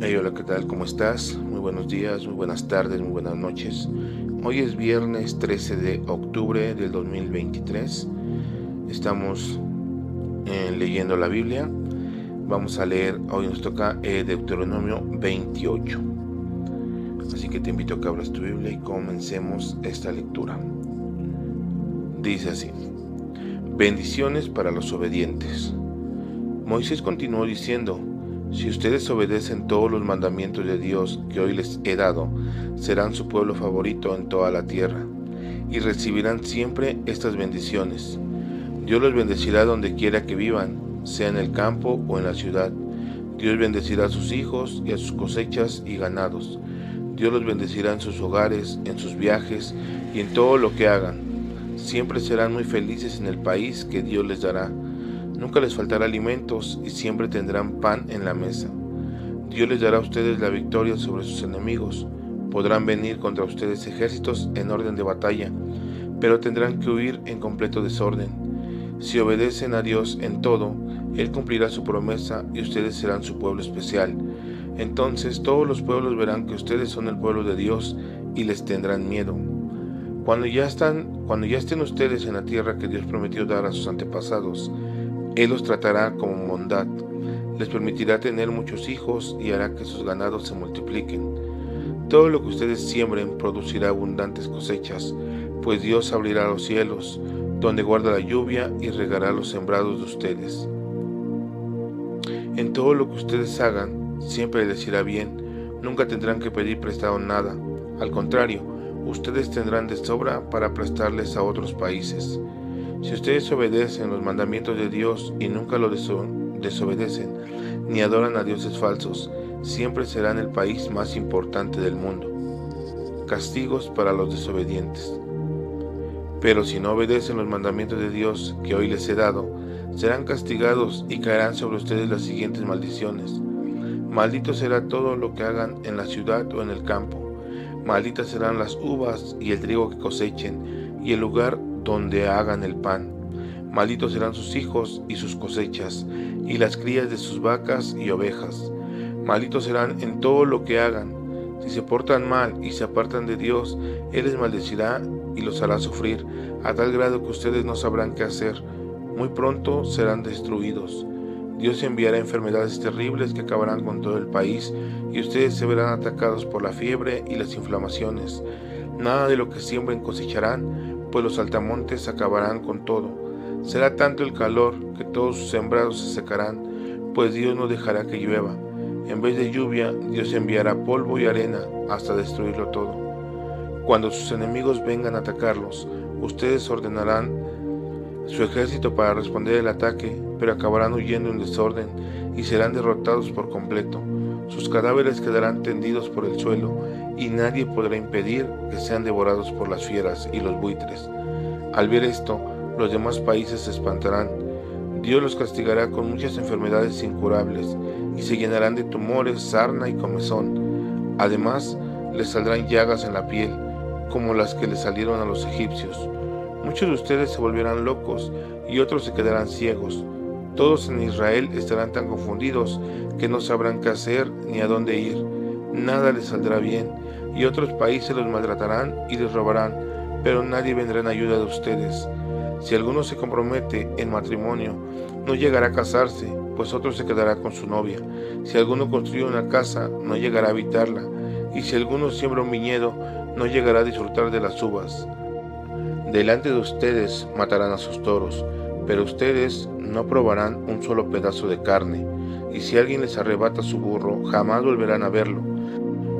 Hey, hola, ¿qué tal? ¿Cómo estás? Muy buenos días, muy buenas tardes, muy buenas noches. Hoy es viernes 13 de octubre del 2023. Estamos eh, leyendo la Biblia. Vamos a leer, hoy nos toca eh, Deuteronomio 28. Así que te invito a que abras tu Biblia y comencemos esta lectura. Dice así, bendiciones para los obedientes. Moisés continuó diciendo, si ustedes obedecen todos los mandamientos de Dios que hoy les he dado, serán su pueblo favorito en toda la tierra, y recibirán siempre estas bendiciones. Dios los bendecirá donde quiera que vivan, sea en el campo o en la ciudad. Dios bendecirá a sus hijos y a sus cosechas y ganados. Dios los bendecirá en sus hogares, en sus viajes y en todo lo que hagan. Siempre serán muy felices en el país que Dios les dará Nunca les faltará alimentos y siempre tendrán pan en la mesa. Dios les dará a ustedes la victoria sobre sus enemigos. Podrán venir contra ustedes ejércitos en orden de batalla, pero tendrán que huir en completo desorden. Si obedecen a Dios en todo, Él cumplirá su promesa y ustedes serán su pueblo especial. Entonces todos los pueblos verán que ustedes son el pueblo de Dios y les tendrán miedo. Cuando ya están, cuando ya estén ustedes en la tierra que Dios prometió dar a sus antepasados, él los tratará como bondad, les permitirá tener muchos hijos y hará que sus ganados se multipliquen. Todo lo que ustedes siembren producirá abundantes cosechas, pues Dios abrirá los cielos, donde guarda la lluvia y regará los sembrados de ustedes. En todo lo que ustedes hagan, siempre les irá bien, nunca tendrán que pedir prestado nada, al contrario, ustedes tendrán de sobra para prestarles a otros países. Si ustedes obedecen los mandamientos de Dios y nunca lo desobedecen, ni adoran a dioses falsos, siempre serán el país más importante del mundo. Castigos para los desobedientes. Pero si no obedecen los mandamientos de Dios que hoy les he dado, serán castigados y caerán sobre ustedes las siguientes maldiciones. Maldito será todo lo que hagan en la ciudad o en el campo. Malditas serán las uvas y el trigo que cosechen, y el lugar donde hagan el pan. Malditos serán sus hijos y sus cosechas, y las crías de sus vacas y ovejas. Malditos serán en todo lo que hagan. Si se portan mal y se apartan de Dios, Él les maldecirá y los hará sufrir, a tal grado que ustedes no sabrán qué hacer. Muy pronto serán destruidos. Dios enviará enfermedades terribles que acabarán con todo el país, y ustedes se verán atacados por la fiebre y las inflamaciones. Nada de lo que siembren cosecharán, pues los altamontes acabarán con todo. Será tanto el calor que todos sus sembrados se secarán, pues Dios no dejará que llueva. En vez de lluvia, Dios enviará polvo y arena hasta destruirlo todo. Cuando sus enemigos vengan a atacarlos, ustedes ordenarán su ejército para responder el ataque, pero acabarán huyendo en desorden y serán derrotados por completo. Sus cadáveres quedarán tendidos por el suelo y nadie podrá impedir que sean devorados por las fieras y los buitres. Al ver esto, los demás países se espantarán. Dios los castigará con muchas enfermedades incurables y se llenarán de tumores, sarna y comezón. Además, les saldrán llagas en la piel, como las que le salieron a los egipcios. Muchos de ustedes se volverán locos y otros se quedarán ciegos. Todos en Israel estarán tan confundidos que no sabrán qué hacer ni a dónde ir. Nada les saldrá bien y otros países los maltratarán y les robarán, pero nadie vendrá en ayuda de ustedes. Si alguno se compromete en matrimonio, no llegará a casarse, pues otro se quedará con su novia. Si alguno construye una casa, no llegará a habitarla. Y si alguno siembra un viñedo, no llegará a disfrutar de las uvas. Delante de ustedes matarán a sus toros, pero ustedes no probarán un solo pedazo de carne, y si alguien les arrebata su burro, jamás volverán a verlo.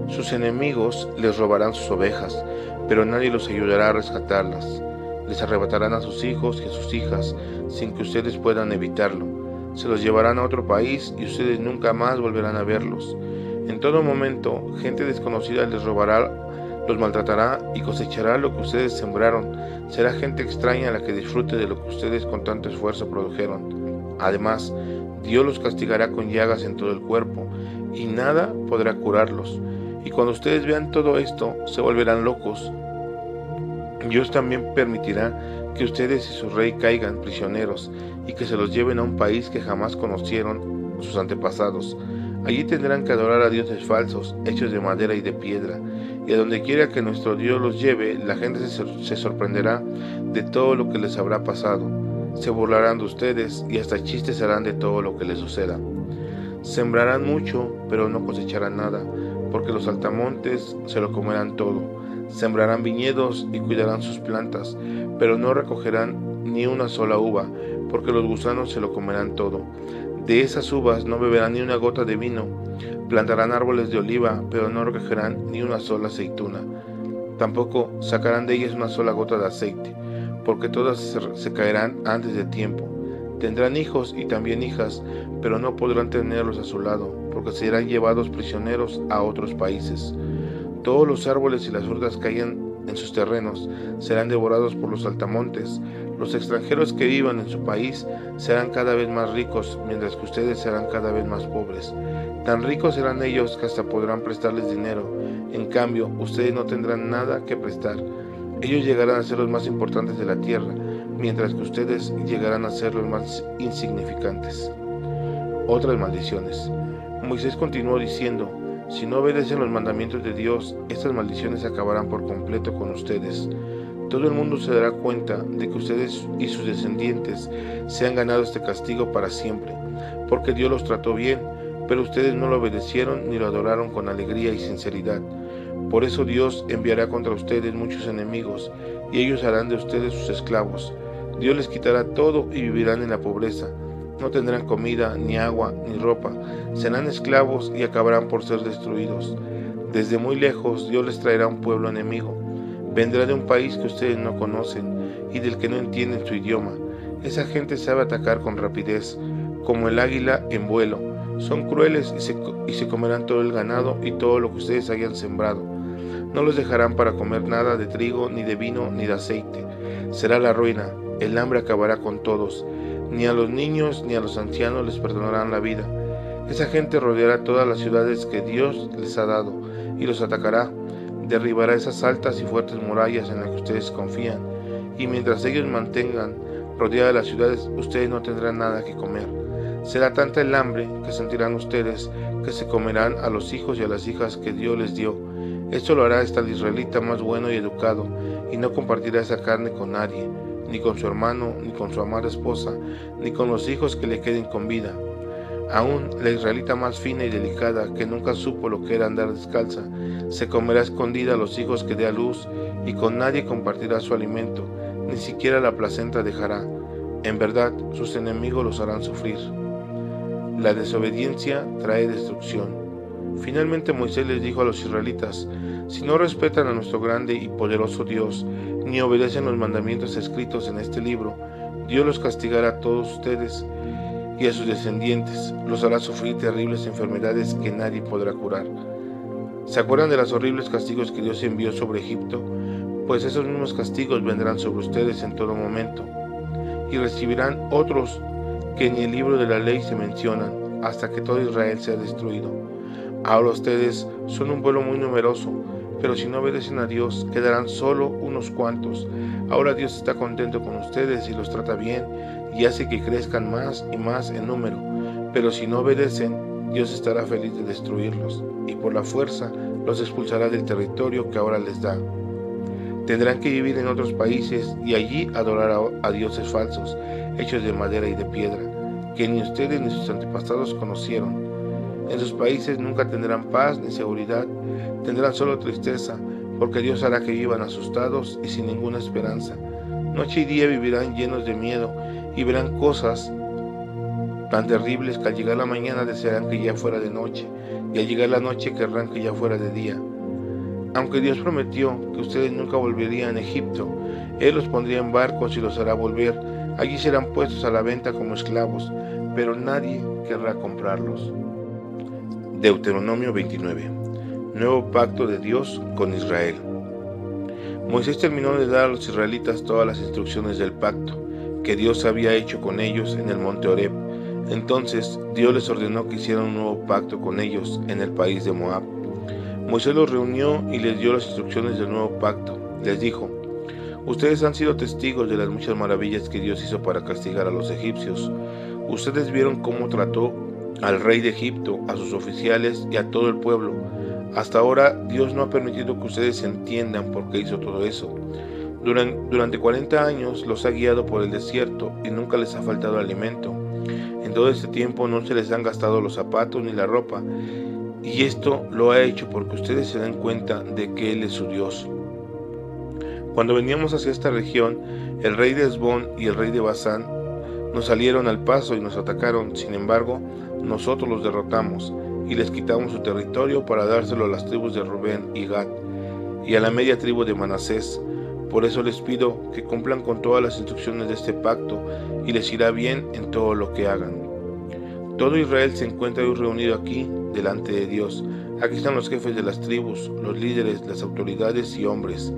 Sus enemigos les robarán sus ovejas, pero nadie los ayudará a rescatarlas. Les arrebatarán a sus hijos y a sus hijas, sin que ustedes puedan evitarlo. Se los llevarán a otro país y ustedes nunca más volverán a verlos. En todo momento, gente desconocida les robará los maltratará y cosechará lo que ustedes sembraron. Será gente extraña la que disfrute de lo que ustedes con tanto esfuerzo produjeron. Además, Dios los castigará con llagas en todo el cuerpo y nada podrá curarlos. Y cuando ustedes vean todo esto, se volverán locos. Dios también permitirá que ustedes y su rey caigan prisioneros y que se los lleven a un país que jamás conocieron sus antepasados. Allí tendrán que adorar a dioses falsos, hechos de madera y de piedra, y a donde quiera que nuestro Dios los lleve, la gente se, sorprenderá de todo lo que les habrá pasado. Se burlarán de ustedes y hasta chistes harán de todo lo que les suceda. Sembrarán mucho, pero no cosecharán nada, porque los altamontes se lo comerán todo. Sembrarán viñedos y cuidarán sus plantas, pero no recogerán ni una sola uva, porque los gusanos se lo comerán todo. De esas uvas no beberán ni una gota de vino. Plantarán árboles de oliva, pero no recogerán ni una sola aceituna. Tampoco sacarán de ellas una sola gota de aceite, porque todas se, caerán antes de tiempo. Tendrán hijos y también hijas, pero no podrán tenerlos a su lado, porque serán llevados prisioneros a otros países. Todos los árboles y las frutas hayan en sus terrenos serán devorados por los altamontes. Los extranjeros que vivan en su país serán cada vez más ricos, mientras que ustedes serán cada vez más pobres. Tan ricos serán ellos que hasta podrán prestarles dinero. En cambio, ustedes no tendrán nada que prestar. Ellos llegarán a ser los más importantes de la tierra, mientras que ustedes llegarán a ser los más insignificantes. Otras maldiciones. Moisés continuó diciendo, si no obedecen los mandamientos de Dios, estas maldiciones acabarán por completo con ustedes. Todo el mundo se dará cuenta de que ustedes y sus descendientes se han ganado este castigo para siempre, porque Dios los trató bien, pero ustedes no lo obedecieron ni lo adoraron con alegría y sinceridad. Por eso Dios enviará contra ustedes muchos enemigos, y ellos harán de ustedes sus esclavos. Dios les quitará todo y vivirán en la pobreza no tendrán comida, ni agua, ni ropa. Serán esclavos y acabarán por ser destruidos. Desde muy lejos Dios les traerá un pueblo enemigo. Vendrá de un país que ustedes no conocen y del que no entienden su idioma. Esa gente sabe atacar con rapidez, como el águila en vuelo. Son crueles y se, y se comerán todo el ganado y todo lo que ustedes hayan sembrado. No los dejarán para comer nada de trigo, ni de vino, ni de aceite. Será la ruina. El hambre acabará con todos ni a los niños ni a los ancianos les perdonarán la vida. Esa gente rodeará todas las ciudades que Dios les ha dado y los atacará. Derribará esas altas y fuertes murallas en las que ustedes confían. Y mientras ellos mantengan rodeadas las ciudades, ustedes no tendrán nada que comer. Será tanta el hambre que sentirán ustedes que se comerán a los hijos y a las hijas que Dios les dio. Esto lo hará hasta el israelita más bueno y educado, y no compartirá esa carne con nadie ni con su hermano, ni con su amada esposa, ni con los hijos que le queden con vida. Aún la israelita más fina y delicada, que nunca supo lo que era andar descalza, se comerá escondida a los hijos que dé a luz, y con nadie compartirá su alimento, ni siquiera la placenta dejará. En verdad, sus enemigos los harán sufrir. La desobediencia trae destrucción. Finalmente Moisés les dijo a los israelitas, si no respetan a nuestro grande y poderoso Dios, ni obedecen los mandamientos escritos en este libro, Dios los castigará a todos ustedes y a sus descendientes, los hará sufrir terribles enfermedades que nadie podrá curar. ¿Se acuerdan de los horribles castigos que Dios envió sobre Egipto? Pues esos mismos castigos vendrán sobre ustedes en todo momento, y recibirán otros que en el libro de la ley se mencionan, hasta que todo Israel sea destruido. Ahora ustedes son un pueblo muy numeroso, pero si no obedecen a Dios, quedarán solo unos cuantos. Ahora Dios está contento con ustedes y los trata bien y hace que crezcan más y más en número. Pero si no obedecen, Dios estará feliz de destruirlos y por la fuerza los expulsará del territorio que ahora les da. Tendrán que vivir en otros países y allí adorar a, dioses falsos, hechos de madera y de piedra, que ni ustedes ni sus antepasados conocieron en sus países nunca tendrán paz ni seguridad, tendrán solo tristeza, porque Dios hará que vivan asustados y sin ninguna esperanza. Noche y día vivirán llenos de miedo y verán cosas tan terribles que al llegar la mañana desearán que ya fuera de noche y al llegar la noche querrán que ya fuera de día. Aunque Dios prometió que ustedes nunca volverían a Egipto, Él los pondría en barcos y los hará volver. Allí serán puestos a la venta como esclavos, pero nadie querrá comprarlos. Deuteronomio 29. Nuevo pacto de Dios con Israel. Moisés terminó de dar a los israelitas todas las instrucciones del pacto que Dios había hecho con ellos en el monte Horeb. Entonces Dios les ordenó que hicieran un nuevo pacto con ellos en el país de Moab. Moisés los reunió y les dio las instrucciones del nuevo pacto. Les dijo, Ustedes han sido testigos de las muchas maravillas que Dios hizo para castigar a los egipcios. Ustedes vieron cómo trató al rey de Egipto, a sus oficiales y a todo el pueblo. Hasta ahora Dios no ha permitido que ustedes entiendan por qué hizo todo eso. Durante 40 años los ha guiado por el desierto y nunca les ha faltado alimento. En todo este tiempo no se les han gastado los zapatos ni la ropa. Y esto lo ha hecho porque ustedes se dan cuenta de que Él es su Dios. Cuando veníamos hacia esta región, el rey de Esbón y el rey de Basán nos salieron al paso y nos atacaron. Sin embargo, nosotros los derrotamos y les quitamos su territorio para dárselo a las tribus de Rubén y Gad y a la media tribu de Manasés. Por eso les pido que cumplan con todas las instrucciones de este pacto y les irá bien en todo lo que hagan. Todo Israel se encuentra hoy reunido aquí delante de Dios. Aquí están los jefes de las tribus, los líderes, las autoridades y hombres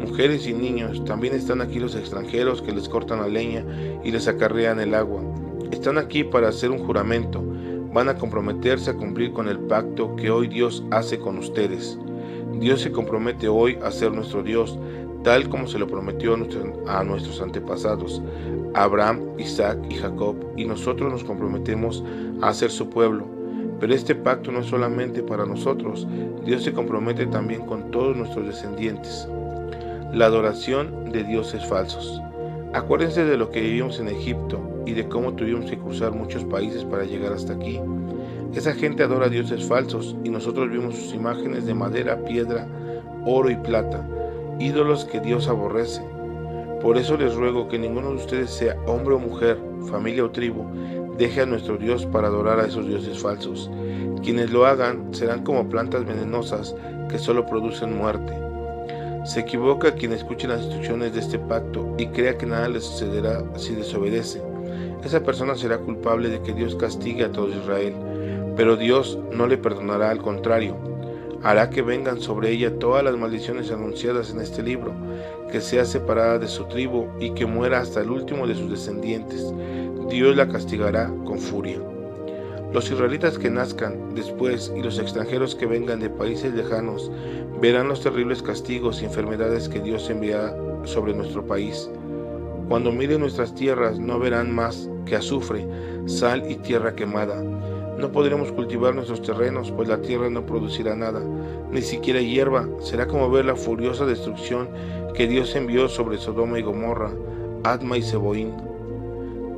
mujeres y niños. También están aquí los extranjeros que les cortan la leña y les acarrean el agua. Están aquí para hacer un juramento. Van a comprometerse a cumplir con el pacto que hoy Dios hace con ustedes. Dios se compromete hoy a ser nuestro Dios, tal como se lo prometió a nuestros antepasados, Abraham, Isaac y Jacob, y nosotros nos comprometemos a ser su pueblo. Pero este pacto no es solamente para nosotros, Dios se compromete también con todos nuestros descendientes la adoración de dioses falsos. Acuérdense de lo que vivimos en Egipto y de cómo tuvimos que cruzar muchos países para llegar hasta aquí. Esa gente adora dioses falsos y nosotros vimos sus imágenes de madera, piedra, oro y plata, ídolos que Dios aborrece. Por eso les ruego que ninguno de ustedes sea hombre o mujer, familia o tribu, deje a nuestro Dios para adorar a esos dioses falsos. Quienes lo hagan serán como plantas venenosas que solo producen muerte. Se equivoca quien escuche las instrucciones de este pacto y crea que nada le sucederá si desobedece. Esa persona será culpable de que Dios castigue a todo Israel, pero Dios no le perdonará, al contrario, hará que vengan sobre ella todas las maldiciones anunciadas en este libro, que sea separada de su tribu y que muera hasta el último de sus descendientes. Dios la castigará con furia. Los israelitas que nazcan después y los extranjeros que vengan de países lejanos verán los terribles castigos y enfermedades que Dios envía sobre nuestro país. Cuando miren nuestras tierras no verán más que azufre, sal y tierra quemada. No podremos cultivar nuestros terrenos, pues la tierra no producirá nada, ni siquiera hierba. Será como ver la furiosa destrucción que Dios envió sobre Sodoma y Gomorra, Adma y Seboín.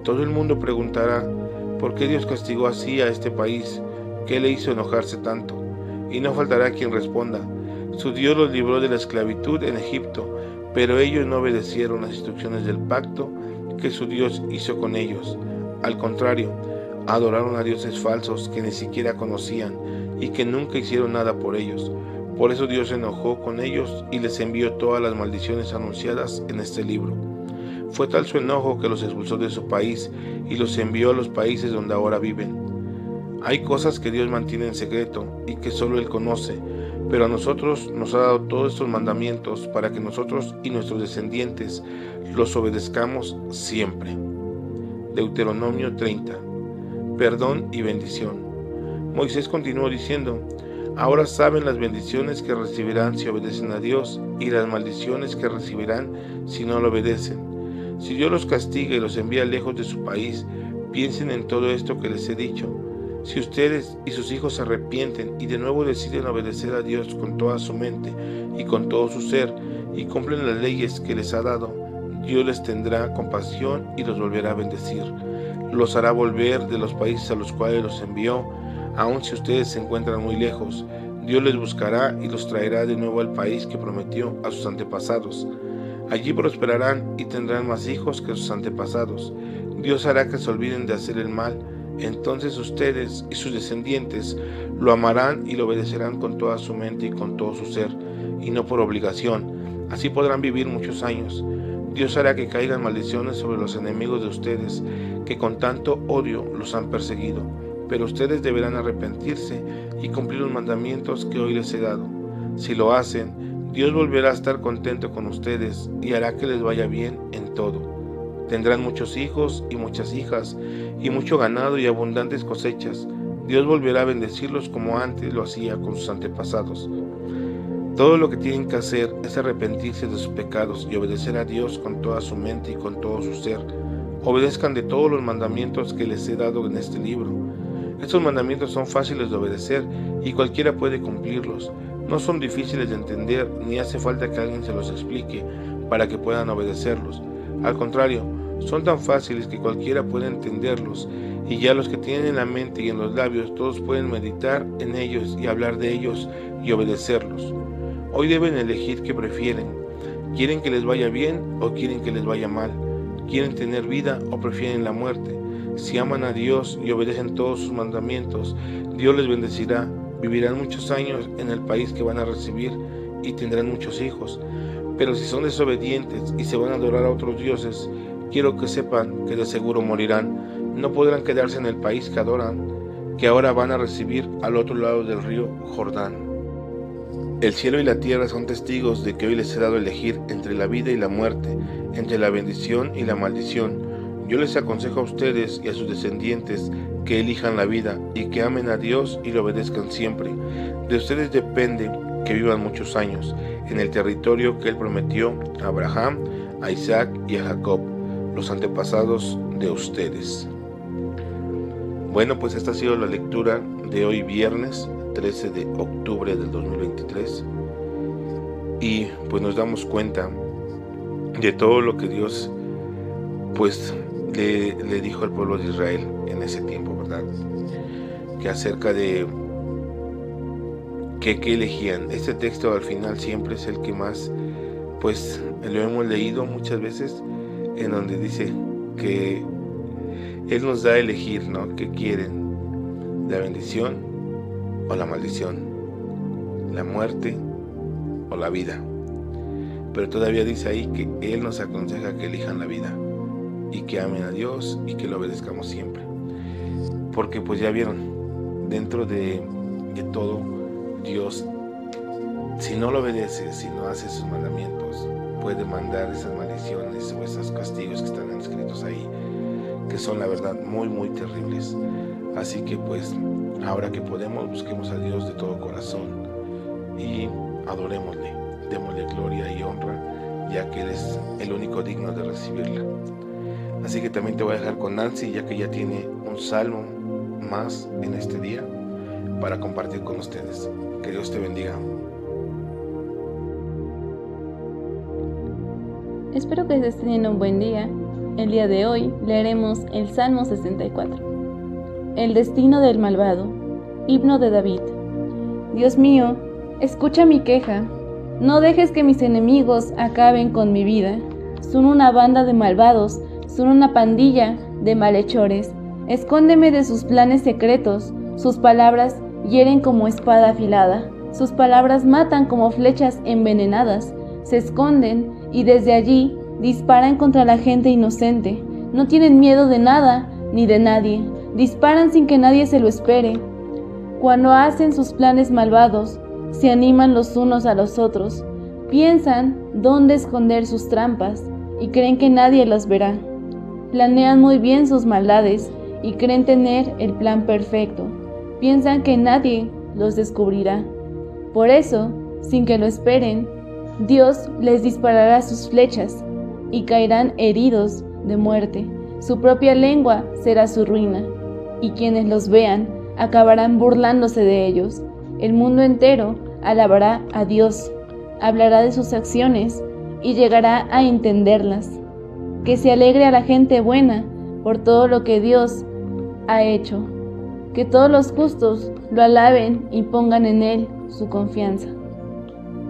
Todo el mundo preguntará, ¿Por qué Dios castigó así a este país? ¿Qué le hizo enojarse tanto? Y no faltará quien responda, su Dios los libró de la esclavitud en Egipto, pero ellos no obedecieron las instrucciones del pacto que su Dios hizo con ellos. Al contrario, adoraron a dioses falsos que ni siquiera conocían y que nunca hicieron nada por ellos. Por eso Dios se enojó con ellos y les envió todas las maldiciones anunciadas en este libro. Fue tal su enojo que los expulsó de su país y los envió a los países donde ahora viven. Hay cosas que Dios mantiene en secreto y que solo Él conoce, pero a nosotros nos ha dado todos estos mandamientos para que nosotros y nuestros descendientes los obedezcamos siempre. Deuteronomio 30. Perdón y bendición. Moisés continuó diciendo, Ahora saben las bendiciones que recibirán si obedecen a Dios y las maldiciones que recibirán si no lo obedecen. Si Dios los castiga y los envía lejos de su país, piensen en todo esto que les he dicho. Si ustedes y sus hijos se arrepienten y de nuevo deciden obedecer a Dios con toda su mente y con todo su ser y cumplen las leyes que les ha dado, Dios les tendrá compasión y los volverá a bendecir. Los hará volver de los países a los cuales los envió, aun si ustedes se encuentran muy lejos. Dios les buscará y los traerá de nuevo al país que prometió a sus antepasados. Allí prosperarán y tendrán más hijos que sus antepasados. Dios hará que se olviden de hacer el mal. Entonces ustedes y sus descendientes lo amarán y lo obedecerán con toda su mente y con todo su ser, y no por obligación. Así podrán vivir muchos años. Dios hará que caigan maldiciones sobre los enemigos de ustedes, que con tanto odio los han perseguido. Pero ustedes deberán arrepentirse y cumplir los mandamientos que hoy les he dado. Si lo hacen, Dios volverá a estar contento con ustedes y hará que les vaya bien en todo. Tendrán muchos hijos y muchas hijas y mucho ganado y abundantes cosechas. Dios volverá a bendecirlos como antes lo hacía con sus antepasados. Todo lo que tienen que hacer es arrepentirse de sus pecados y obedecer a Dios con toda su mente y con todo su ser. Obedezcan de todos los mandamientos que les he dado en este libro. Estos mandamientos son fáciles de obedecer y cualquiera puede cumplirlos. No son difíciles de entender ni hace falta que alguien se los explique para que puedan obedecerlos. Al contrario, son tan fáciles que cualquiera puede entenderlos y ya los que tienen en la mente y en los labios todos pueden meditar en ellos y hablar de ellos y obedecerlos. Hoy deben elegir qué prefieren. ¿Quieren que les vaya bien o quieren que les vaya mal? ¿Quieren tener vida o prefieren la muerte? Si aman a Dios y obedecen todos sus mandamientos, Dios les bendecirá Vivirán muchos años en el país que van a recibir y tendrán muchos hijos. Pero si son desobedientes y se van a adorar a otros dioses, quiero que sepan que de seguro morirán. No podrán quedarse en el país que adoran, que ahora van a recibir al otro lado del río Jordán. El cielo y la tierra son testigos de que hoy les he dado elegir entre la vida y la muerte, entre la bendición y la maldición. Yo les aconsejo a ustedes y a sus descendientes que elijan la vida y que amen a Dios y lo obedezcan siempre. De ustedes depende que vivan muchos años en el territorio que Él prometió a Abraham, a Isaac y a Jacob, los antepasados de ustedes. Bueno, pues esta ha sido la lectura de hoy viernes 13 de octubre del 2023 y pues nos damos cuenta de todo lo que Dios pues le, dijo al pueblo de Israel en ese tiempo, ¿verdad? Que acerca de que, elegían. Este texto al final siempre es el que más, pues lo hemos leído muchas veces, en donde dice que Él nos da a elegir, ¿no? ¿Qué quieren? ¿La bendición o la maldición? ¿La muerte o la vida? Pero todavía dice ahí que Él nos aconseja que elijan la vida y que amen a Dios y que lo obedezcamos siempre. Porque pues ya vieron, dentro de, todo, Dios, si no lo obedece, si no hace sus mandamientos, puede mandar esas maldiciones o esos castigos que están escritos ahí, que son la verdad muy, muy terribles. Así que pues, ahora que podemos, busquemos a Dios de todo corazón y adorémosle, démosle gloria y honra, ya que Él es el único digno de recibirla. Así que también te voy a dejar con Nancy, ya que ya tiene un salmo más en este día para compartir con ustedes. Que Dios te bendiga. Espero que estés teniendo un buen día. El día de hoy leeremos el Salmo 64. El destino del malvado. Himno de David. Dios mío, escucha mi queja. No dejes que mis enemigos acaben con mi vida. Son una banda de malvados son una pandilla de malhechores. Escóndeme de sus planes secretos. Sus palabras hieren como espada afilada. Sus palabras matan como flechas envenenadas. Se esconden y desde allí disparan contra la gente inocente. No tienen miedo de nada ni de nadie. Disparan sin que nadie se lo espere. Cuando hacen sus planes malvados, se animan los unos a los otros. Piensan dónde esconder sus trampas y creen que nadie las verá planean muy bien sus maldades y creen tener el plan perfecto. Piensan que nadie los descubrirá. Por eso, sin que lo esperen, Dios les disparará sus flechas y caerán heridos de muerte. Su propia lengua será su ruina, y quienes los vean acabarán burlándose de ellos. El mundo entero alabará a Dios, hablará de sus acciones y llegará a entenderlas que se alegre a la gente buena por todo lo que Dios ha hecho, que todos los justos lo alaben y pongan en Él su confianza.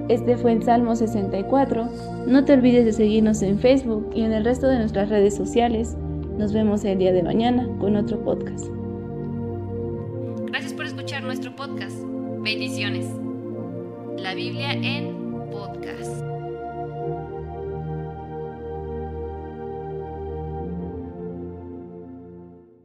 Este fue el Salmo 64. No te olvides de seguirnos en Facebook y en el resto de nuestras redes sociales. Nos vemos el día de mañana con otro podcast. Gracias por escuchar nuestro podcast. Bendiciones. La Biblia en podcast.